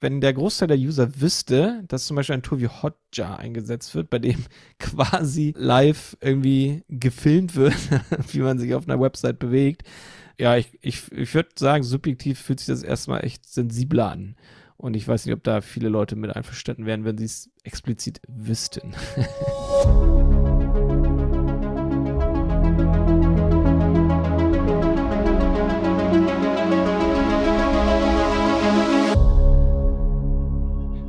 wenn der Großteil der User wüsste, dass zum Beispiel ein Tool wie Hotjar eingesetzt wird, bei dem quasi live irgendwie gefilmt wird, wie man sich auf einer Website bewegt. Ja, ich, ich, ich würde sagen, subjektiv fühlt sich das erstmal echt sensibler an. Und ich weiß nicht, ob da viele Leute mit einverstanden wären, wenn sie es explizit wüssten.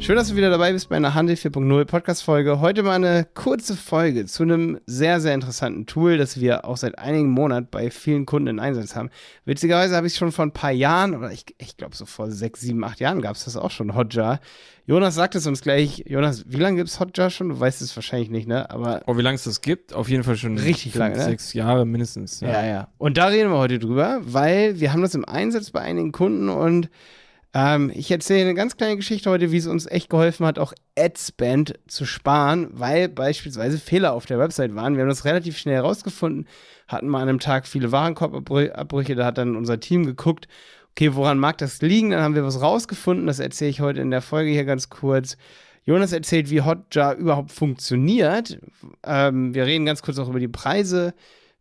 Schön, dass du wieder dabei bist bei einer Handel 4.0 Podcast-Folge. Heute mal eine kurze Folge zu einem sehr, sehr interessanten Tool, das wir auch seit einigen Monaten bei vielen Kunden in Einsatz haben. Witzigerweise habe ich es schon vor ein paar Jahren, oder ich, ich glaube so vor sechs, sieben, acht Jahren gab es das auch schon, Hotjar. Jonas sagt es uns gleich. Jonas, wie lange gibt es Hotjar schon? Du weißt es wahrscheinlich nicht, ne? Aber oh, wie lange es das gibt? Auf jeden Fall schon richtig lange, ne? sechs Jahre mindestens. Ja. ja, ja. Und da reden wir heute drüber, weil wir haben das im Einsatz bei einigen Kunden und ähm, ich erzähle eine ganz kleine Geschichte heute, wie es uns echt geholfen hat, auch Adspend zu sparen, weil beispielsweise Fehler auf der Website waren. Wir haben das relativ schnell herausgefunden, hatten mal an einem Tag viele Warenkorbabbrüche, da hat dann unser Team geguckt, okay, woran mag das liegen? Dann haben wir was rausgefunden, das erzähle ich heute in der Folge hier ganz kurz. Jonas erzählt, wie Hotjar überhaupt funktioniert. Ähm, wir reden ganz kurz auch über die Preise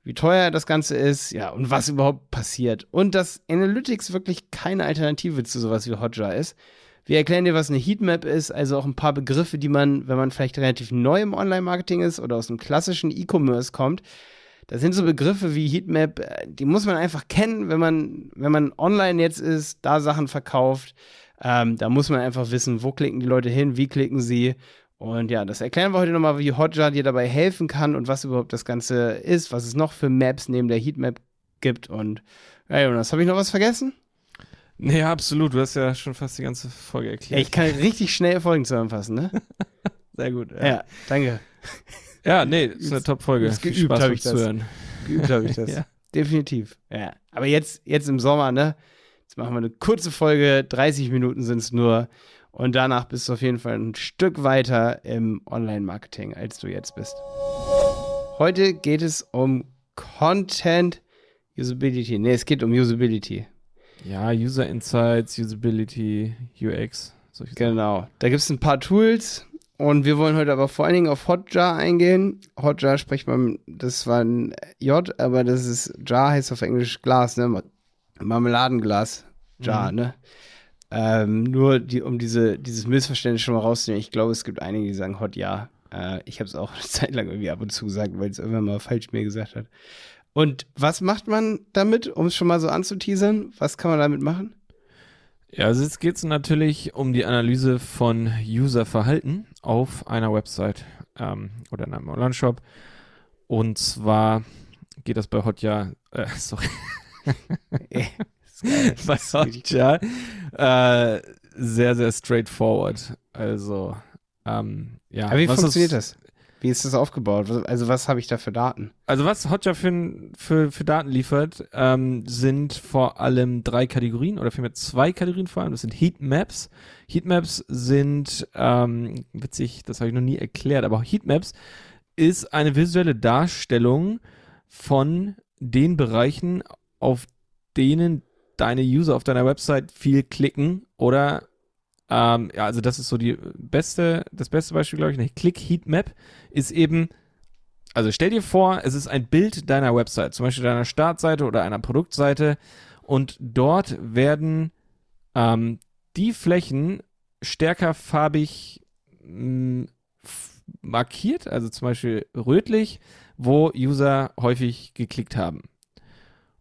wie teuer das Ganze ist, ja, und was überhaupt passiert. Und dass Analytics wirklich keine Alternative zu sowas wie Hotjar ist. Wir erklären dir, was eine Heatmap ist, also auch ein paar Begriffe, die man, wenn man vielleicht relativ neu im Online-Marketing ist oder aus dem klassischen E-Commerce kommt, das sind so Begriffe wie Heatmap, äh, die muss man einfach kennen, wenn man, wenn man online jetzt ist, da Sachen verkauft. Ähm, da muss man einfach wissen, wo klicken die Leute hin, wie klicken sie und ja, das erklären wir heute nochmal, wie Hotjar dir dabei helfen kann und was überhaupt das Ganze ist, was es noch für Maps neben der Heatmap gibt. Und ja, Jonas, habe ich noch was vergessen? Nee, absolut. Du hast ja schon fast die ganze Folge erklärt. ich kann richtig schnell Folgen zusammenfassen, ne? Sehr gut. Ja, ja danke. Ja, nee, ist eine Top-Folge. Geübt habe ich das. Hören. Geübt habe ich das. ja. Definitiv. Ja. Aber jetzt, jetzt im Sommer, ne? Jetzt machen wir eine kurze Folge. 30 Minuten sind es nur. Und danach bist du auf jeden Fall ein Stück weiter im Online-Marketing, als du jetzt bist. Heute geht es um Content Usability. Ne, es geht um Usability. Ja, User Insights, Usability, UX. Genau. Da gibt es ein paar Tools und wir wollen heute aber vor allen Dingen auf Hotjar eingehen. Hotjar spricht man, das war ein J, aber das ist, Jar heißt auf Englisch Glas, ne? Marmeladenglas. Jar, mhm. ne? Ähm, nur die, um diese, dieses Missverständnis schon mal rauszunehmen, ich glaube, es gibt einige, die sagen Hot ja. Äh, ich habe es auch eine Zeit lang irgendwie ab und zu gesagt, weil es irgendwann mal falsch mir gesagt hat. Und was macht man damit, um es schon mal so anzuteasern? Was kann man damit machen? Ja, also jetzt geht es natürlich um die Analyse von Userverhalten auf einer Website ähm, oder in einem Online-Shop. Und zwar geht das bei Hotjar, äh, sorry. bei Hotjar äh, sehr, sehr straightforward. Also, ähm, ja. Aber wie funktioniert das? Wie ist das aufgebaut? Also, was habe ich da für Daten? Also, was Hotjar für, für, für Daten liefert, ähm, sind vor allem drei Kategorien oder vielmehr zwei Kategorien vor allem. Das sind Heatmaps. Heatmaps sind, ähm, witzig, das habe ich noch nie erklärt, aber Heatmaps ist eine visuelle Darstellung von den Bereichen, auf denen deine User auf deiner Website viel klicken oder ähm, ja, also das ist so die beste, das beste Beispiel, glaube ich, eine Click Heatmap ist eben, also stell dir vor, es ist ein Bild deiner Website, zum Beispiel deiner Startseite oder einer Produktseite und dort werden ähm, die Flächen stärker farbig mm, markiert, also zum Beispiel rötlich, wo User häufig geklickt haben.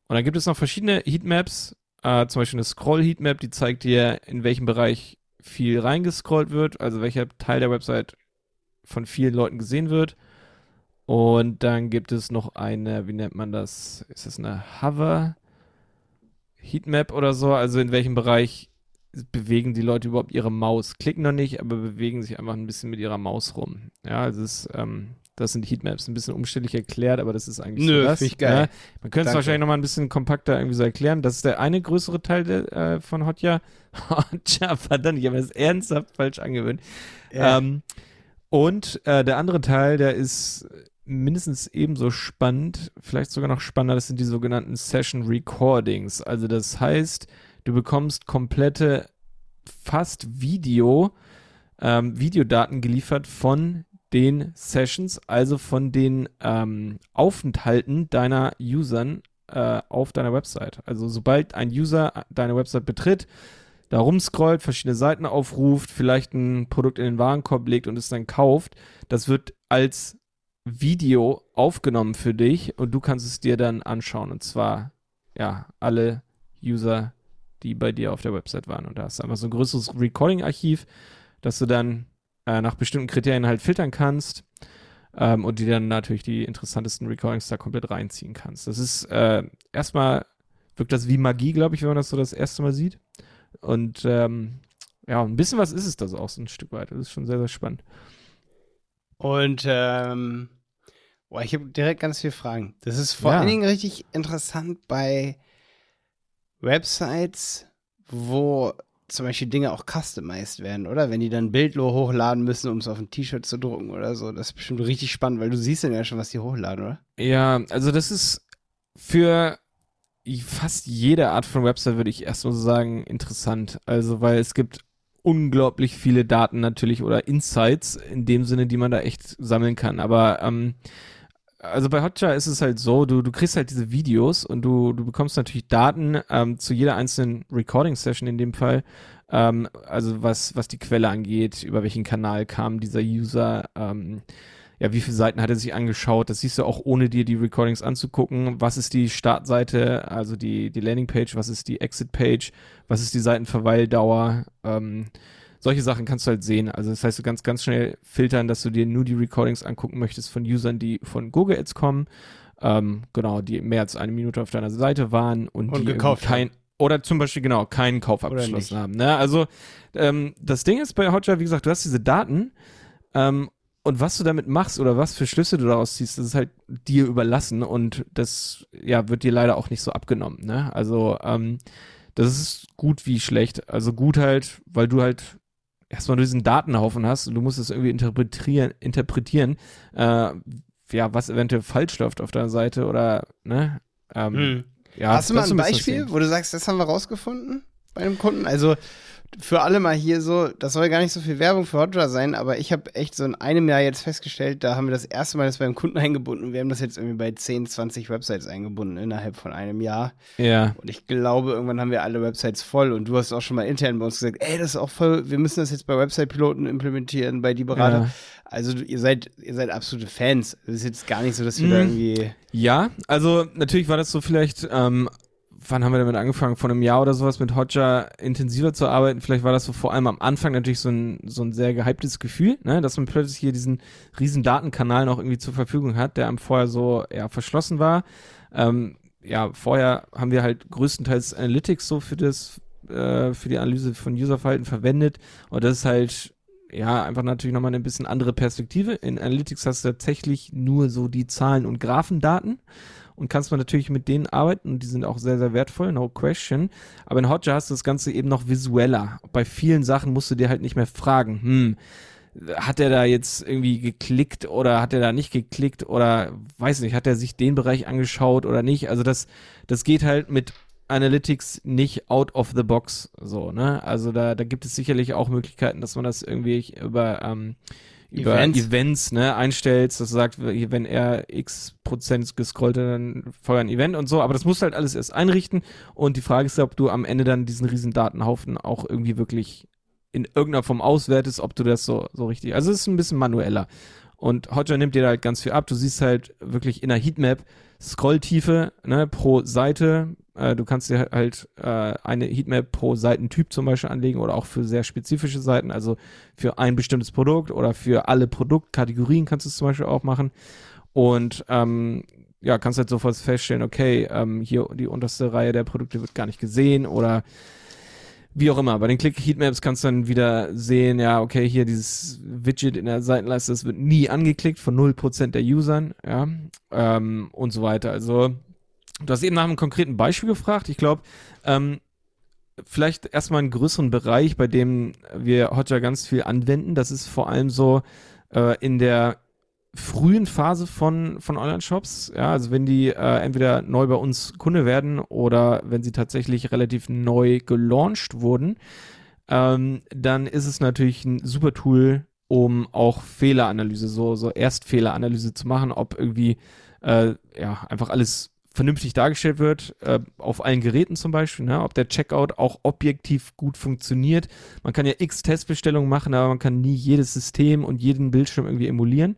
Und dann gibt es noch verschiedene Heatmaps, äh, zum Beispiel eine Scroll-Heatmap, die zeigt dir, in welchem Bereich viel reingescrollt wird, also welcher Teil der Website von vielen Leuten gesehen wird. Und dann gibt es noch eine, wie nennt man das? Ist das eine Hover Heatmap oder so? Also in welchem Bereich bewegen die Leute überhaupt ihre Maus? Klicken noch nicht, aber bewegen sich einfach ein bisschen mit ihrer Maus rum. Ja, also es ist ähm, das sind Heatmaps. Ein bisschen umständlich erklärt, aber das ist eigentlich Nö, so das. Ich geil. Ja, man könnte es wahrscheinlich nochmal ein bisschen kompakter irgendwie so erklären. Das ist der eine größere Teil de, äh, von Hotjar. Hotjar, verdammt, ich habe das ernsthaft falsch angewöhnt. Ja. Ähm, und äh, der andere Teil, der ist mindestens ebenso spannend, vielleicht sogar noch spannender, das sind die sogenannten Session Recordings. Also das heißt, du bekommst komplette fast Video, ähm, Videodaten geliefert von den Sessions, also von den ähm, Aufenthalten deiner Usern äh, auf deiner Website. Also sobald ein User deine Website betritt, da rumscrollt, verschiedene Seiten aufruft, vielleicht ein Produkt in den Warenkorb legt und es dann kauft, das wird als Video aufgenommen für dich und du kannst es dir dann anschauen. Und zwar, ja, alle User, die bei dir auf der Website waren. Und da hast du einfach so ein größeres Recording-Archiv, dass du dann äh, nach bestimmten Kriterien halt filtern kannst ähm, und die dann natürlich die interessantesten Recordings da komplett reinziehen kannst. Das ist äh, erstmal wirkt das wie Magie, glaube ich, wenn man das so das erste Mal sieht. Und ähm, ja, ein bisschen was ist es das auch so ein Stück weit. Das ist schon sehr, sehr spannend. Und ähm, boah, ich habe direkt ganz viele Fragen. Das ist vor ja. allen Dingen richtig interessant bei Websites, wo zum Beispiel Dinge auch customized werden, oder? Wenn die dann Bildlo hochladen müssen, um es auf ein T-Shirt zu drucken oder so. Das ist bestimmt richtig spannend, weil du siehst dann ja schon, was die hochladen, oder? Ja, also das ist für fast jede Art von Website, würde ich erstmal so sagen, interessant. Also, weil es gibt unglaublich viele Daten natürlich oder Insights in dem Sinne, die man da echt sammeln kann. Aber ähm, also bei Hotjar ist es halt so, du, du kriegst halt diese Videos und du, du bekommst natürlich Daten ähm, zu jeder einzelnen Recording-Session in dem Fall. Ähm, also was, was die Quelle angeht, über welchen Kanal kam dieser User, ähm, ja, wie viele Seiten hat er sich angeschaut? Das siehst du auch ohne dir die Recordings anzugucken. Was ist die Startseite, also die, die Landingpage, was ist die Exit-Page, was ist die Seitenverweildauer? Ähm, solche Sachen kannst du halt sehen. Also das heißt, du kannst ganz schnell filtern, dass du dir nur die Recordings angucken möchtest von Usern, die von Google Ads kommen. Ähm, genau, die mehr als eine Minute auf deiner Seite waren und, und die gekauft kein, haben. oder zum Beispiel genau keinen Kauf abgeschlossen haben. Ne? Also ähm, das Ding ist bei Hotjar, wie gesagt, du hast diese Daten ähm, und was du damit machst oder was für Schlüsse du daraus ziehst, das ist halt dir überlassen und das ja wird dir leider auch nicht so abgenommen. Ne? Also ähm, das ist gut wie schlecht. Also gut halt, weil du halt erstmal diesen Datenhaufen hast und du musst es irgendwie interpretieren, interpretieren, äh, ja, was eventuell falsch läuft auf deiner Seite oder ne? Ähm, hm. ja, hast du mal ein Beispiel, wo du sagst, das haben wir rausgefunden bei einem Kunden? Also für alle mal hier so, das soll gar nicht so viel Werbung für Hotjar sein, aber ich habe echt so in einem Jahr jetzt festgestellt, da haben wir das erste Mal das beim Kunden eingebunden und wir haben das jetzt irgendwie bei 10, 20 Websites eingebunden innerhalb von einem Jahr. Ja. Und ich glaube, irgendwann haben wir alle Websites voll und du hast auch schon mal intern bei uns gesagt, ey, das ist auch voll, wir müssen das jetzt bei Website-Piloten implementieren, bei die Berater. Ja. Also ihr seid, ihr seid absolute Fans. Es ist jetzt gar nicht so, dass wir mm. da mhm. irgendwie. Ja, also natürlich war das so vielleicht ähm, wann haben wir damit angefangen? Vor einem Jahr oder sowas mit Hodger intensiver zu arbeiten. Vielleicht war das so vor allem am Anfang natürlich so ein, so ein sehr gehyptes Gefühl, ne? dass man plötzlich hier diesen riesen Datenkanal noch irgendwie zur Verfügung hat, der einem vorher so ja, verschlossen war. Ähm, ja, vorher haben wir halt größtenteils Analytics so für das, äh, für die Analyse von Userverhalten verwendet. Und das ist halt ja, einfach natürlich nochmal eine bisschen andere Perspektive. In Analytics hast du tatsächlich nur so die Zahlen und Graphendaten und kannst man natürlich mit denen arbeiten und die sind auch sehr, sehr wertvoll, no question. Aber in Hotjar hast du das Ganze eben noch visueller. Bei vielen Sachen musst du dir halt nicht mehr fragen, hm, hat er da jetzt irgendwie geklickt oder hat er da nicht geklickt oder weiß nicht, hat er sich den Bereich angeschaut oder nicht? Also das, das geht halt mit Analytics nicht out of the box so, ne? Also da, da gibt es sicherlich auch Möglichkeiten, dass man das irgendwie über ähm, über Events, Events ne, einstellst, das sagt, wenn er x Prozent gescrollt hat, dann feuer ein Event und so, aber das musst du halt alles erst einrichten. Und die Frage ist, ob du am Ende dann diesen riesen Datenhaufen auch irgendwie wirklich in irgendeiner Form auswertest, ob du das so, so richtig, also es ist ein bisschen manueller. Und Hotjar nimmt dir da halt ganz viel ab, du siehst halt wirklich in der Heatmap Scrolltiefe, ne, pro Seite, äh, du kannst dir halt äh, eine Heatmap pro Seitentyp zum Beispiel anlegen oder auch für sehr spezifische Seiten, also für ein bestimmtes Produkt oder für alle Produktkategorien kannst du es zum Beispiel auch machen. Und ähm, ja, kannst halt sofort feststellen, okay, ähm, hier die unterste Reihe der Produkte wird gar nicht gesehen oder wie auch immer. Bei den Click Heatmaps kannst du dann wieder sehen, ja, okay, hier dieses Widget in der Seitenleiste, das wird nie angeklickt von 0% der Usern, ja, ähm, und so weiter. Also Du hast eben nach einem konkreten Beispiel gefragt. Ich glaube, ähm, vielleicht erstmal einen größeren Bereich, bei dem wir Hotjar ganz viel anwenden. Das ist vor allem so äh, in der frühen Phase von, von Online-Shops. Ja, also wenn die äh, entweder neu bei uns Kunde werden oder wenn sie tatsächlich relativ neu gelauncht wurden. ähm, dann ist es natürlich ein super Tool, um auch Fehleranalyse, so, so Erstfehleranalyse zu machen, ob irgendwie äh, ja einfach alles vernünftig dargestellt wird, äh, auf allen Geräten zum Beispiel, ne? ob der Checkout auch objektiv gut funktioniert. Man kann ja x Testbestellungen machen, aber man kann nie jedes System und jeden Bildschirm irgendwie emulieren.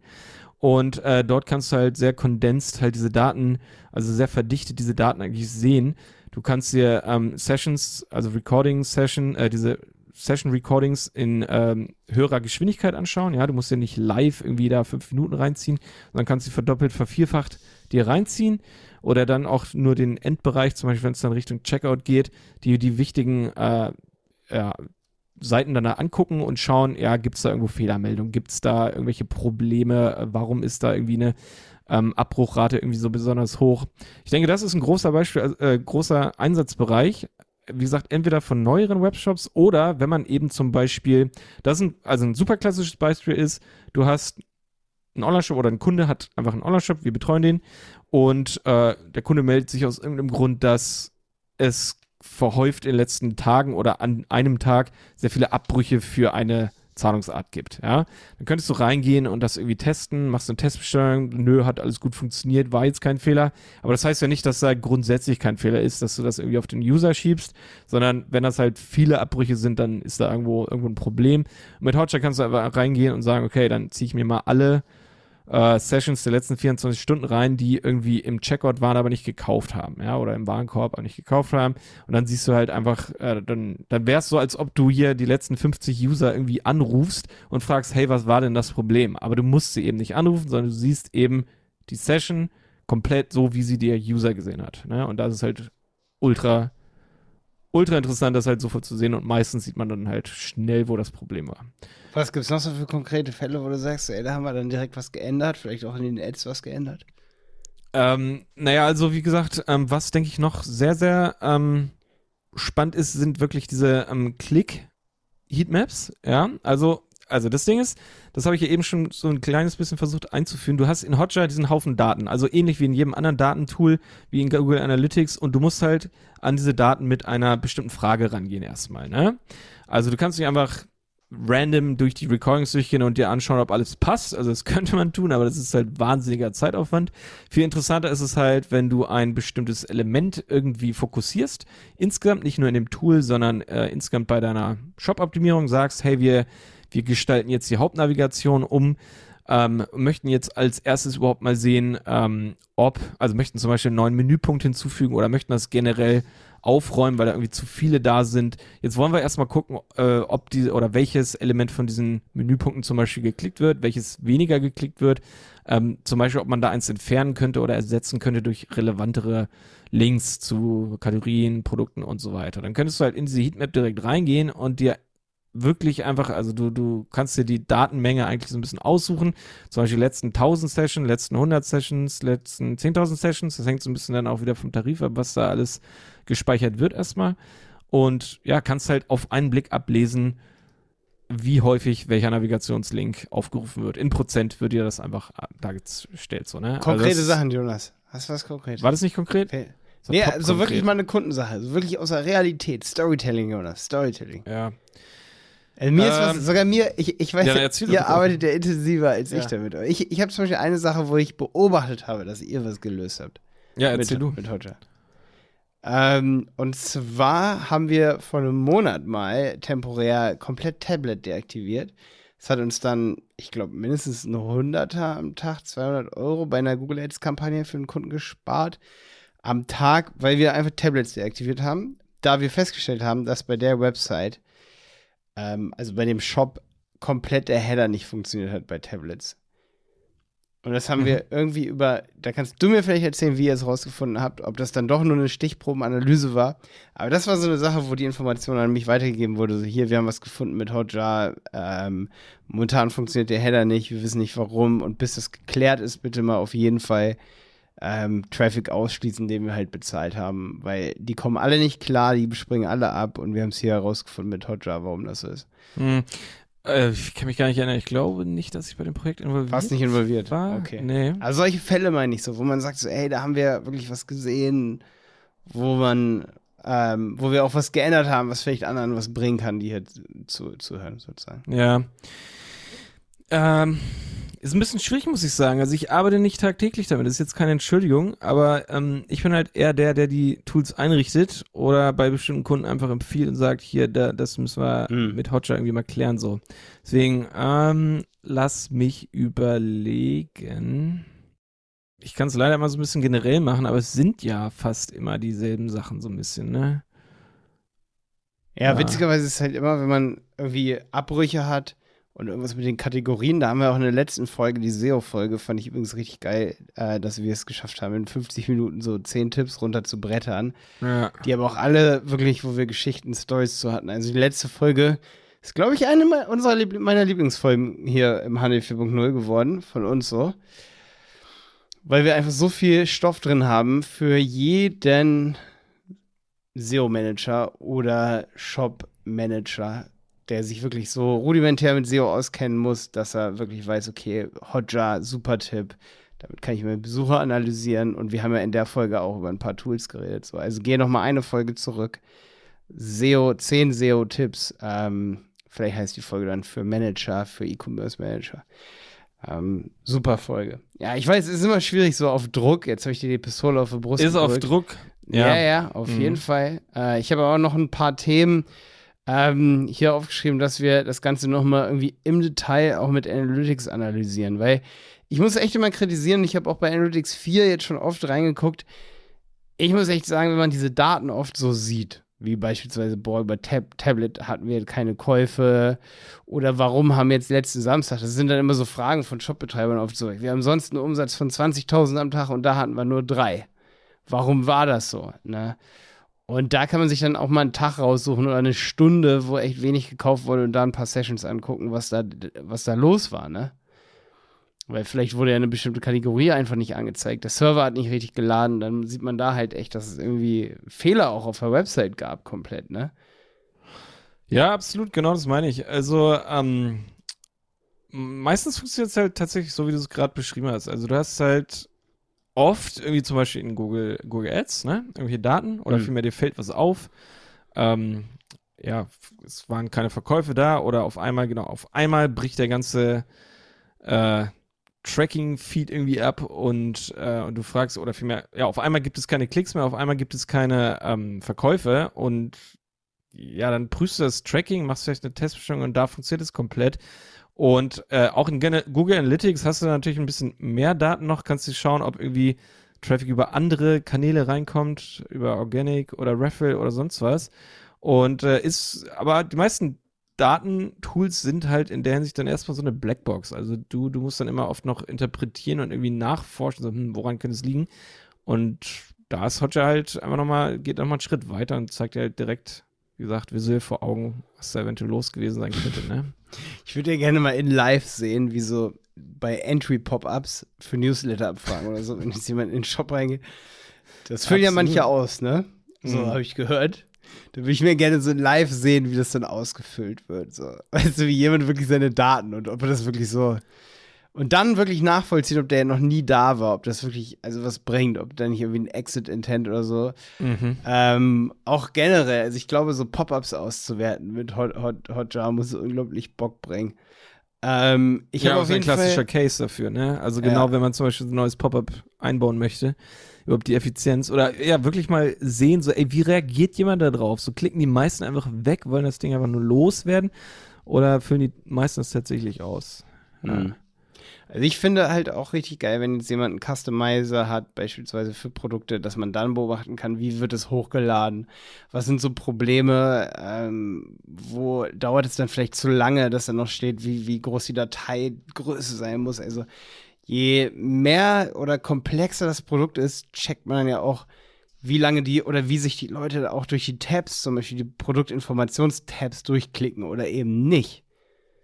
Und äh, dort kannst du halt sehr kondensiert halt diese Daten, also sehr verdichtet diese Daten eigentlich sehen. Du kannst dir ähm, Sessions, also Recording Session, äh, diese Session Recordings in ähm, höherer Geschwindigkeit anschauen. Ja, du musst ja nicht live irgendwie da fünf Minuten reinziehen, sondern kannst sie verdoppelt, vervierfacht dir reinziehen oder dann auch nur den Endbereich, zum Beispiel wenn es dann Richtung Checkout geht, die die wichtigen äh, ja, Seiten dann da angucken und schauen, ja, gibt es da irgendwo Fehlermeldungen, gibt es da irgendwelche Probleme, warum ist da irgendwie eine ähm, Abbruchrate irgendwie so besonders hoch. Ich denke, das ist ein großer Beispiel, äh, großer Einsatzbereich. Wie gesagt, entweder von neueren Webshops oder wenn man eben zum Beispiel, das ist ein, also ein super klassisches Beispiel ist, du hast einen Online-Shop oder ein Kunde hat einfach einen Online-Shop, wir betreuen den und äh, der Kunde meldet sich aus irgendeinem Grund, dass es verhäuft in den letzten Tagen oder an einem Tag sehr viele Abbrüche für eine Zahlungsart gibt, ja, dann könntest du reingehen und das irgendwie testen, machst eine Testbestellung, nö, hat alles gut funktioniert, war jetzt kein Fehler, aber das heißt ja nicht, dass da grundsätzlich kein Fehler ist, dass du das irgendwie auf den User schiebst, sondern wenn das halt viele Abbrüche sind, dann ist da irgendwo irgendwo ein Problem. Und mit Hotjar kannst du einfach reingehen und sagen, okay, dann ziehe ich mir mal alle äh, Sessions der letzten 24 Stunden rein, die irgendwie im Checkout waren, aber nicht gekauft haben, ja, oder im Warenkorb aber nicht gekauft haben. Und dann siehst du halt einfach, äh, dann, dann wäre es so, als ob du hier die letzten 50 User irgendwie anrufst und fragst, hey, was war denn das Problem? Aber du musst sie eben nicht anrufen, sondern du siehst eben die Session komplett so, wie sie der User gesehen hat. Ne? Und das ist halt ultra ultra interessant, das halt sofort zu sehen und meistens sieht man dann halt schnell, wo das Problem war. Was gibt es noch so für konkrete Fälle, wo du sagst, ey, da haben wir dann direkt was geändert, vielleicht auch in den Ads was geändert? Ähm, naja, also wie gesagt, ähm, was denke ich noch sehr, sehr ähm, spannend ist, sind wirklich diese ähm, Click-Heatmaps, ja, also also das Ding ist, das habe ich ja eben schon so ein kleines bisschen versucht einzuführen. Du hast in Hotjar diesen Haufen Daten, also ähnlich wie in jedem anderen Datentool, wie in Google Analytics, und du musst halt an diese Daten mit einer bestimmten Frage rangehen erstmal. Ne? Also du kannst nicht einfach random durch die Recordings durchgehen und dir anschauen, ob alles passt. Also das könnte man tun, aber das ist halt wahnsinniger Zeitaufwand. Viel interessanter ist es halt, wenn du ein bestimmtes Element irgendwie fokussierst. Insgesamt nicht nur in dem Tool, sondern äh, insgesamt bei deiner Shop-Optimierung sagst, hey, wir wir gestalten jetzt die Hauptnavigation um, ähm, möchten jetzt als erstes überhaupt mal sehen, ähm, ob, also möchten zum Beispiel einen neuen Menüpunkt hinzufügen oder möchten das generell aufräumen, weil da irgendwie zu viele da sind. Jetzt wollen wir erstmal gucken, äh, ob die oder welches Element von diesen Menüpunkten zum Beispiel geklickt wird, welches weniger geklickt wird. Ähm, zum Beispiel, ob man da eins entfernen könnte oder ersetzen könnte durch relevantere Links zu Kategorien, Produkten und so weiter. Dann könntest du halt in diese Heatmap direkt reingehen und dir wirklich einfach, also du, du kannst dir die Datenmenge eigentlich so ein bisschen aussuchen. Zum Beispiel letzten 1000 Sessions, letzten 100 Sessions, letzten 10.000 Sessions. Das hängt so ein bisschen dann auch wieder vom Tarif ab, was da alles gespeichert wird erstmal. Und ja, kannst halt auf einen Blick ablesen, wie häufig welcher Navigationslink aufgerufen wird. In Prozent wird dir das einfach dargestellt. So, ne? Also Konkrete also Sachen, Jonas. Hast du was konkret? War das nicht konkret? Okay. So nee, so wirklich mal eine Kundensache. So wirklich aus der Realität. Storytelling, Jonas. Storytelling. Ja. Also mir ähm, ist was, ähm, sogar mir, ich, ich weiß, ja, ihr arbeitet ja intensiver als ja. ich damit. Ich, ich habe zum Beispiel eine Sache, wo ich beobachtet habe, dass ihr was gelöst habt. Ja, erzähl mit, du. Mit Hodger. Ähm, und zwar haben wir vor einem Monat mal temporär komplett Tablet deaktiviert. Das hat uns dann, ich glaube, mindestens eine Hunderter am Tag, 200 Euro bei einer Google Ads Kampagne für einen Kunden gespart. Am Tag, weil wir einfach Tablets deaktiviert haben, da wir festgestellt haben, dass bei der Website ähm, also bei dem Shop komplett der Header nicht funktioniert hat bei Tablets. Und das haben mhm. wir irgendwie über, da kannst du mir vielleicht erzählen, wie ihr es rausgefunden habt, ob das dann doch nur eine Stichprobenanalyse war. Aber das war so eine Sache, wo die Information an mich weitergegeben wurde. So, hier, wir haben was gefunden mit Hotjar, ähm, momentan funktioniert der Header nicht, wir wissen nicht warum. Und bis das geklärt ist, bitte mal auf jeden Fall ähm, Traffic ausschließen, den wir halt bezahlt haben, weil die kommen alle nicht klar, die springen alle ab und wir haben es hier herausgefunden mit Hotjar, warum das ist. Hm. Äh, ich kann mich gar nicht erinnern. Ich glaube nicht, dass ich bei dem Projekt involviert war. Warst nicht involviert? War? Okay. Nee. Also solche Fälle meine ich so, wo man sagt so, ey, da haben wir wirklich was gesehen, wo man ähm, wo wir auch was geändert haben, was vielleicht anderen was bringen kann, die hier zu, zu hören, sozusagen. Ja. Ähm, ist ein bisschen schwierig, muss ich sagen. Also ich arbeite nicht tagtäglich damit. Das ist jetzt keine Entschuldigung, aber ähm, ich bin halt eher der, der die Tools einrichtet oder bei bestimmten Kunden einfach empfiehlt und sagt, hier, da, das müssen wir Mhm. mit Hotjar irgendwie mal klären. So. Deswegen, ähm, lass mich überlegen. Ich kann es leider immer so ein bisschen generell machen, aber es sind ja fast immer dieselben Sachen so ein bisschen, ne? Ja, Ja. witzigerweise ist es halt immer, wenn man irgendwie Abbrüche hat und irgendwas mit den Kategorien, da haben wir auch in der letzten Folge, die SEO-Folge, fand ich übrigens richtig geil, äh, dass wir es geschafft haben, in 50 Minuten so 10 Tipps runter zu brettern. Ja. Die aber auch alle wirklich, wo wir Geschichten, Stories zu hatten. Also die letzte Folge ist, glaube ich, eine unserer Liebl meiner Lieblingsfolgen hier im Handel 4.0 geworden, von uns so. Weil wir einfach so viel Stoff drin haben für jeden SEO-Manager oder Shop-Manager, der sich wirklich so rudimentär mit SEO auskennen muss, dass er wirklich weiß, okay, Hotjar, super Tipp. Damit kann ich meine Besucher analysieren und wir haben ja in der Folge auch über ein paar Tools geredet. So, also gehe noch mal eine Folge zurück. SEO, 10 SEO-Tipps. Ähm, vielleicht heißt die Folge dann für Manager, für E-Commerce-Manager. Ähm, super Folge. Ja, ich weiß, es ist immer schwierig so auf Druck. Jetzt habe ich dir die Pistole auf die Brust Ist auf gedrückt. Druck. Ja, ja, auf Mhm. jeden Fall. Äh, ich habe aber auch noch ein paar Themen ähm, hier aufgeschrieben, dass wir das Ganze nochmal irgendwie im Detail auch mit Analytics analysieren, weil ich muss echt immer kritisieren, ich habe auch bei Analytics 4 jetzt schon oft reingeguckt. Ich muss echt sagen, wenn man diese Daten oft so sieht, wie beispielsweise, boah, über Tab Tablet hatten wir keine Käufe oder warum haben wir jetzt letzten Samstag, das sind dann immer so Fragen von Shopbetreibern oft so, wir haben sonst einen Umsatz von 20.000 am Tag und da hatten wir nur drei warum war das so? Ne? Und da kann man sich dann auch mal einen Tag raussuchen oder eine Stunde, wo echt wenig gekauft wurde und da ein paar Sessions angucken, was da, was da los war, ne? Weil vielleicht wurde ja eine bestimmte Kategorie einfach nicht angezeigt. Der Server hat nicht richtig geladen, dann sieht man da halt echt, dass es irgendwie Fehler auch auf der Website gab, komplett, ne? Ja, absolut, genau das meine ich. Also, ähm, meistens funktioniert es halt tatsächlich so, wie du es gerade beschrieben hast. Also, du hast halt oft irgendwie zum Beispiel in Google, Google Ads, ne, irgendwelche Daten oder Mhm. vielmehr dir fällt was auf. Ähm, ja, es waren keine Verkäufe da oder auf einmal, genau, auf einmal bricht der ganze äh, Tracking-Feed irgendwie ab und, äh, und du fragst, oder vielmehr, ja, auf einmal gibt es keine Klicks mehr, auf einmal gibt es keine ähm, Verkäufe und ja, dann prüfst du das Tracking, machst vielleicht eine Testbestellung und da funktioniert es komplett. Und äh, auch in Google Analytics hast du natürlich ein bisschen mehr Daten noch, kannst du schauen, ob irgendwie Traffic über andere Kanäle reinkommt, über Organic oder Refill oder sonst was. Und äh, ist, aber die meisten Datentools sind halt in der Hinsicht dann erstmal so eine Blackbox. Also du, du musst dann immer oft noch interpretieren und irgendwie nachforschen, so, hm, woran könnte es liegen? Und da ist Hotjar halt einfach nochmal, geht nochmal einen Schritt weiter und zeigt dir halt direkt, wie gesagt, visuell vor Augen, was da eventuell los gewesen sein könnte, ne? Ich würde ja gerne mal in live sehen, wie so bei Entry-Pop-Ups für Newsletter-Abfragen oder so, wenn jetzt jemand in den Shop reingeht. Das füllen ja manche aus, ne? So Mhm. habe ich gehört. Da würde ich mir gerne so live sehen, wie das dann ausgefüllt wird. So. Weißt du, wie jemand wirklich seine Daten und ob er das wirklich so. Und dann wirklich nachvollziehen, ob der noch nie da war, ob das wirklich, also was bringt, ob da nicht irgendwie ein Exit-Intent oder so. Mhm. Ähm, auch generell, also ich glaube, so Pop-Ups auszuwerten mit Hot, Hot, Hotjar muss unglaublich Bock bringen. Ähm, ich ja, habe auch auf so ein jeden klassischer Fall, Case dafür, ne? Also genau, Ja. wenn man zum Beispiel so ein neues Pop-up einbauen möchte, überhaupt die Effizienz oder ja, wirklich mal sehen, so, ey, wie reagiert jemand da drauf? So klicken die meisten einfach weg, wollen das Ding einfach nur loswerden oder füllen die meisten das tatsächlich aus? Ja. Mhm. Also ich finde halt auch richtig geil, wenn jetzt jemand einen Customizer hat, beispielsweise für Produkte, dass man dann beobachten kann, wie wird es hochgeladen, was sind so Probleme, ähm, wo dauert es dann vielleicht zu lange, dass da noch steht, wie, wie groß die Dateigröße sein muss. Also je mehr oder komplexer das Produkt ist, checkt man dann ja auch, wie lange die oder wie sich die Leute auch durch die Tabs, zum Beispiel die Produktinformationstabs durchklicken oder eben nicht.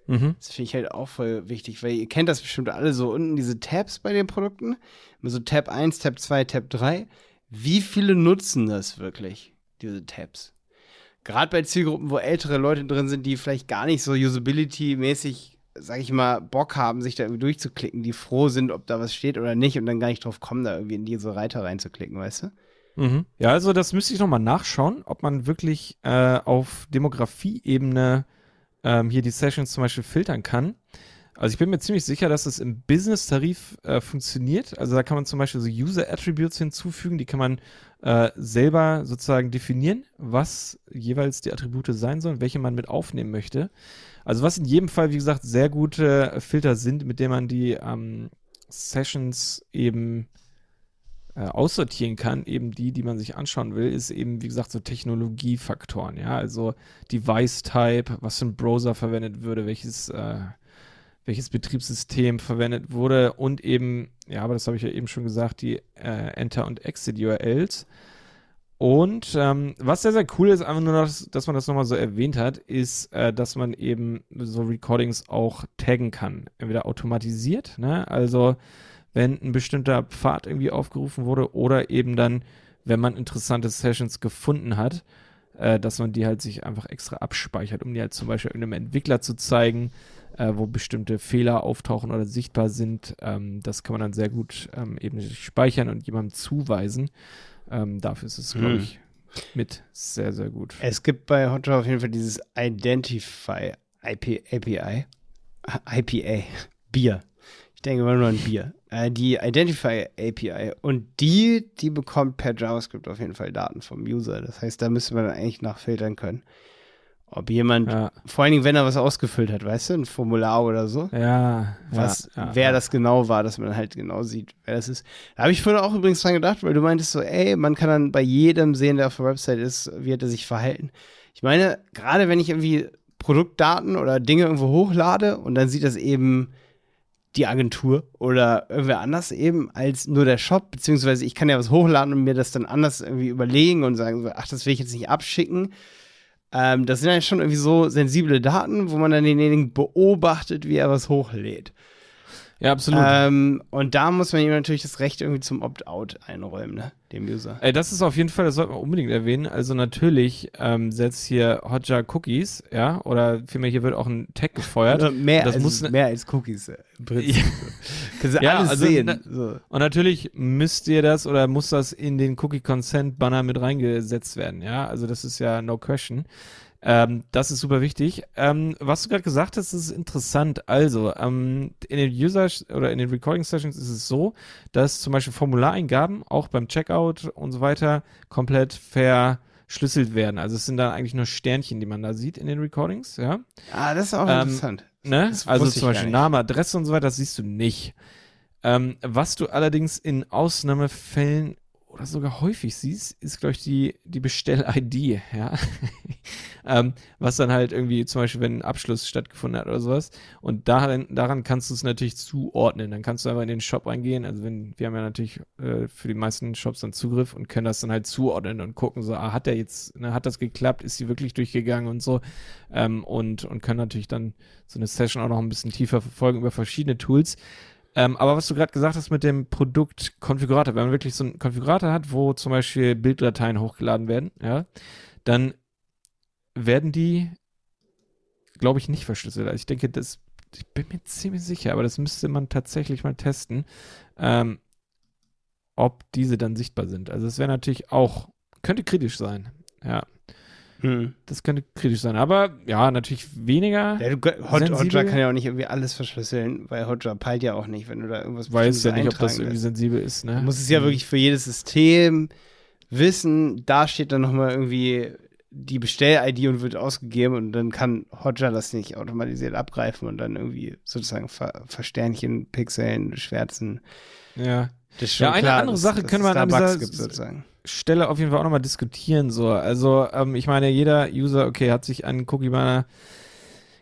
Mhm. Das finde ich halt auch voll wichtig, weil ihr kennt das bestimmt alle so unten, diese Tabs bei den Produkten. Immer so Tab 1, Tab 2, Tab 3. Wie viele nutzen das wirklich, diese Tabs? Gerade bei Zielgruppen, wo ältere Leute drin sind, die vielleicht gar nicht so usability-mäßig, sag ich mal, Bock haben, sich da irgendwie durchzuklicken, die froh sind, ob da was steht oder nicht und dann gar nicht drauf kommen, da irgendwie in diese Reiter reinzuklicken, weißt du? Mhm. Ja, also das müsste ich nochmal nachschauen, ob man wirklich äh, auf Demografie-Ebene ähm, hier die Sessions zum Beispiel filtern kann. Also ich bin mir ziemlich sicher, dass es im Business-Tarif äh, funktioniert. Also da kann man zum Beispiel so User-Attributes hinzufügen, die kann man äh, selber sozusagen definieren, was jeweils die Attribute sein sollen, welche man mit aufnehmen möchte. Also was in jedem Fall, wie gesagt, sehr gute Filter sind, mit denen man die ähm, Sessions eben äh, aussortieren kann, eben die, die man sich anschauen will, ist eben, wie gesagt, so Technologiefaktoren, ja, also Device-Type, was für ein Browser verwendet würde, welches äh, welches Betriebssystem verwendet wurde und eben, ja, aber das habe ich ja eben schon gesagt, die äh, Enter- und Exit-URLs. Und ähm, was sehr, sehr cool ist, einfach nur, dass, dass man das nochmal so erwähnt hat, ist, äh, dass man eben so Recordings auch taggen kann. Entweder automatisiert, ne? also wenn ein bestimmter Pfad irgendwie aufgerufen wurde oder eben dann, wenn man interessante Sessions gefunden hat, äh, dass man die halt sich einfach extra abspeichert, um die halt zum Beispiel irgendeinem Entwickler zu zeigen äh, wo bestimmte Fehler auftauchen oder sichtbar sind. Ähm, das kann man dann sehr gut ähm, eben speichern und jemandem zuweisen. Ähm, dafür ist es, glaube hm. ich, mit sehr, sehr gut. Es gibt bei Hotjar auf jeden Fall dieses Identify IP, API. IPA. Bier. Ich denke immer nur an Bier. Äh, die Identify API. Und die, die bekommt per JavaScript auf jeden Fall Daten vom User. Das heißt, da müsste man eigentlich nachfiltern können. Ob jemand, ja. vor allen Dingen, wenn er was ausgefüllt hat, weißt du, ein Formular oder so. Ja. Was, ja, wer ja. das genau war, dass man halt genau sieht, wer das ist. Da habe ich vorhin auch übrigens dran gedacht, weil du meintest so, ey, man kann dann bei jedem sehen, der auf der Website ist, wie hat er sich verhalten. Ich meine, gerade wenn ich irgendwie Produktdaten oder Dinge irgendwo hochlade und dann sieht das eben die Agentur oder irgendwer anders eben als nur der Shop, beziehungsweise ich kann ja was hochladen und mir das dann anders irgendwie überlegen und sagen, ach, das will ich jetzt nicht abschicken ähm, das sind ja schon irgendwie so sensible Daten, wo man dann denjenigen beobachtet, wie er was hochlädt. Ja, absolut. Ähm, und da muss man ihm natürlich das Recht irgendwie zum Opt-out einräumen, ne? dem User. Ey, das ist auf jeden Fall, das sollte man unbedingt erwähnen. Also natürlich ähm, setzt hier Hotjar Cookies, ja, oder vielmehr hier wird auch ein Tag gefeuert. Also mehr, das als, muss, mehr als Cookies äh. Ja. Kannst du ja, alles also, sehen. so. Und natürlich müsst ihr das oder muss das in den Cookie Consent Banner mit reingesetzt werden, ja. Also das ist ja no question. Ähm, das ist super wichtig. Ähm, was du gerade gesagt hast, ist interessant. Also, ähm, in den User oder in den Recording Sessions ist es so, dass zum Beispiel Formulareingaben auch beim Checkout und so weiter komplett verschlüsselt werden. Also es sind dann eigentlich nur Sternchen, die man da sieht in den Recordings, ja. Ah, das ist auch ähm, interessant. Ne? Also zum Beispiel Name, Adresse und so weiter, das siehst du nicht. Ähm, was du allerdings in Ausnahmefällen oder sogar häufig siehst, ist, glaube ich, die, die Bestell-ID, ja. ähm, was dann halt irgendwie, zum Beispiel, wenn ein Abschluss stattgefunden hat oder sowas. Und daran, daran kannst du es natürlich zuordnen. Dann kannst du einfach in den Shop reingehen. Also wenn, wir haben ja natürlich äh, für die meisten Shops dann Zugriff und können das dann halt zuordnen und gucken, so, ah, hat der jetzt, ne, hat das geklappt, ist sie wirklich durchgegangen und so. Ähm, und, und können natürlich dann so eine Session auch noch ein bisschen tiefer verfolgen über verschiedene Tools. Ähm, aber was du gerade gesagt hast mit dem Produktkonfigurator, wenn man wirklich so einen Konfigurator hat, wo zum Beispiel Bilddateien hochgeladen werden, ja, dann werden die, glaube ich, nicht verschlüsselt. Also ich denke, das, ich bin mir ziemlich sicher, aber das müsste man tatsächlich mal testen, ähm, ob diese dann sichtbar sind. Also es wäre natürlich auch, könnte kritisch sein, ja. Hm. Das könnte kritisch sein. Aber ja, natürlich weniger. Ja, du, Hot, Hotjar kann ja auch nicht irgendwie alles verschlüsseln, weil Hotjar peilt ja auch nicht, wenn du da irgendwas Weiß ja nicht, ob das irgendwie sensibel ist. Ne? Du musst es ja hm. wirklich für jedes System wissen. Da steht dann nochmal irgendwie die Bestell-ID und wird ausgegeben und dann kann Hotjar das nicht automatisiert abgreifen und dann irgendwie sozusagen ver versternchen, pixeln, schwärzen. Ja. ja, eine klar, andere Sache dass, können wir an dieser, gibt, sozusagen. Stelle auf jeden Fall auch nochmal diskutieren. So. Also, ähm, ich meine, jeder User, okay, hat sich an Cookie Banner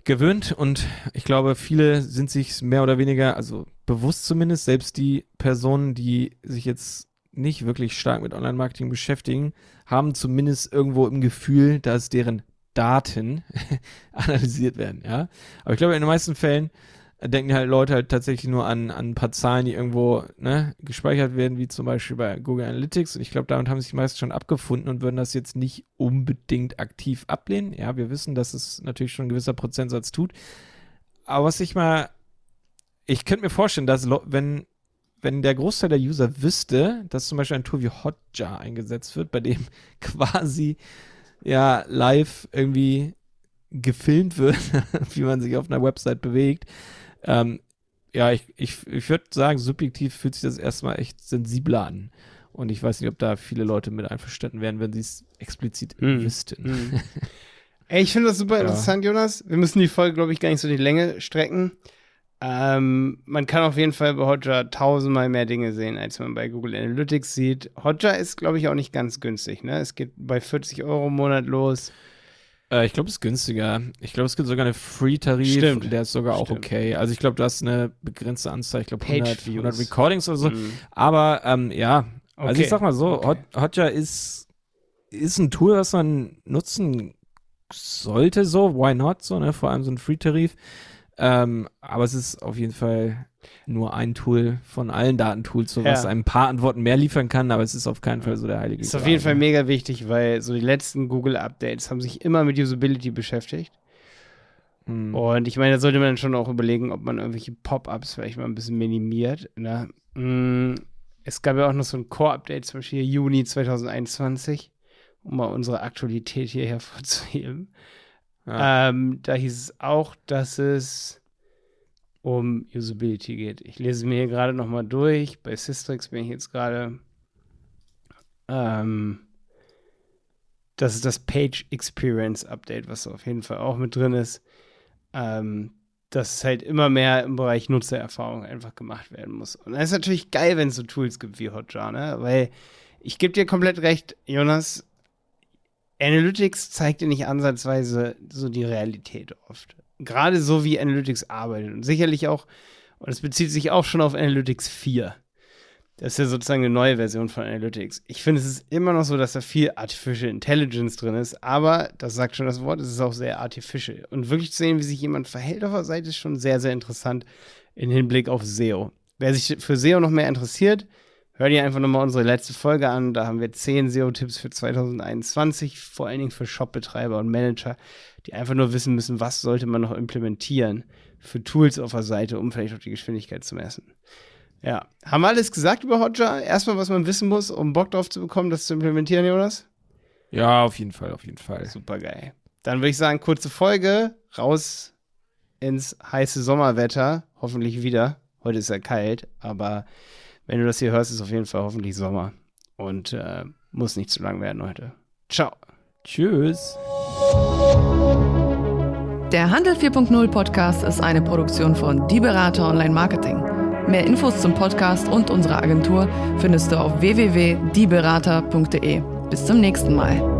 gewöhnt und ich glaube, viele sind sich mehr oder weniger, also bewusst zumindest, selbst die Personen, die sich jetzt nicht wirklich stark mit Online-Marketing beschäftigen, haben zumindest irgendwo im Gefühl, dass deren Daten analysiert werden, ja. Aber ich glaube, in den meisten Fällen denken halt Leute halt tatsächlich nur an, an ein paar Zahlen, die irgendwo ne, gespeichert werden, wie zum Beispiel bei Google Analytics. Und ich glaube, damit haben sich die meisten schon abgefunden und würden das jetzt nicht unbedingt aktiv ablehnen. Ja, wir wissen, dass es natürlich schon ein gewisser Prozentsatz tut. Aber was ich mal, ich könnte mir vorstellen, dass wenn wenn der Großteil der User wüsste, dass zum Beispiel ein Tool wie Hotjar eingesetzt wird, bei dem quasi ja live irgendwie gefilmt wird, wie man sich auf einer Website bewegt. Ähm, ja, ich, ich, ich würde sagen, subjektiv fühlt sich das erstmal echt sensibler an. Und ich weiß nicht, ob da viele Leute mit einverstanden wären, wenn sie es explizit hm. wüssten. Hm. Ey, ich finde das super ja. interessant, Jonas. Wir müssen die Folge, glaube ich, gar nicht so die Länge strecken. Ähm, man kann auf jeden Fall bei Hotjar tausendmal mehr Dinge sehen, als man bei Google Analytics sieht. Hotjar ist, glaube ich, auch nicht ganz günstig. Ne? Es geht bei 40 Euro im Monat los. Äh, ich glaube, es ist günstiger. Ich glaube, es gibt sogar einen Free-Tarif, der ist sogar Stimmt. auch okay. Also ich glaube, du hast eine begrenzte Anzahl, ich glaube 100, 100, Recordings oder so. Mhm. Aber ähm, ja, okay. also ich sag mal so, okay. Hotjar ist, ist ein Tool, was man nutzen sollte, so, why not, so, ne? Vor allem so ein Free-Tarif. Ähm, aber es ist auf jeden Fall nur ein Tool von allen Datentools, so was einem ein paar Antworten mehr liefern kann, aber es ist auf keinen Fall so der heilige. Ist auf jeden Fall mega wichtig, weil so die letzten Google-Updates haben sich immer mit Usability beschäftigt. Hm. Und ich meine, da sollte man schon auch überlegen, ob man irgendwelche Pop-ups vielleicht mal ein bisschen minimiert. Ne? Hm, es gab ja auch noch so ein Core-Update, zum Beispiel Juni 2021, um mal unsere Aktualität hier hervorzuheben. Ja. Ähm, da hieß es auch, dass es um Usability geht. Ich lese mir hier gerade nochmal durch. Bei Systrix bin ich jetzt gerade. Ähm, das ist das Page Experience Update, was auf jeden Fall auch mit drin ist. Ähm, dass es halt immer mehr im Bereich Nutzererfahrung einfach gemacht werden muss. Und das ist natürlich geil, wenn es so Tools gibt wie Hotjar, ne? Weil ich gebe dir komplett recht, Jonas, Analytics zeigt dir nicht ansatzweise so die Realität oft gerade so wie Analytics arbeitet und sicherlich auch, und es bezieht sich auch schon auf Analytics 4. Das ist ja sozusagen eine neue Version von Analytics. Ich finde, es ist immer noch so, dass da viel Artificial Intelligence drin ist, aber das sagt schon das Wort, es ist auch sehr artificial. Und wirklich zu sehen, wie sich jemand verhält auf der Seite, ist schon sehr, sehr interessant im Hinblick auf SEO. Wer sich für SEO noch mehr interessiert, hör dir einfach nochmal unsere letzte Folge an. Da haben wir 10 SEO-Tipps für 2021, vor allen Dingen für Shopbetreiber und Manager die einfach nur wissen müssen, was sollte man noch implementieren für Tools auf der Seite, um vielleicht auch die Geschwindigkeit zu messen. Ja, haben wir alles gesagt über Hotjar? Erstmal, was man wissen muss, um Bock drauf zu bekommen, das zu implementieren, Jonas? Ja, auf jeden Fall, auf jeden Fall. Super geil. Dann würde ich sagen, kurze Folge, raus ins heiße Sommerwetter, hoffentlich wieder. Heute ist ja kalt, aber wenn du das hier hörst, ist auf jeden Fall hoffentlich Sommer und äh, muss nicht zu lang werden heute. Ciao. Tschüss. Der Handel 4.0 Podcast ist eine Produktion von Die Berater Online Marketing. Mehr Infos zum Podcast und unserer Agentur findest du auf www.dieberater.de. Bis zum nächsten Mal.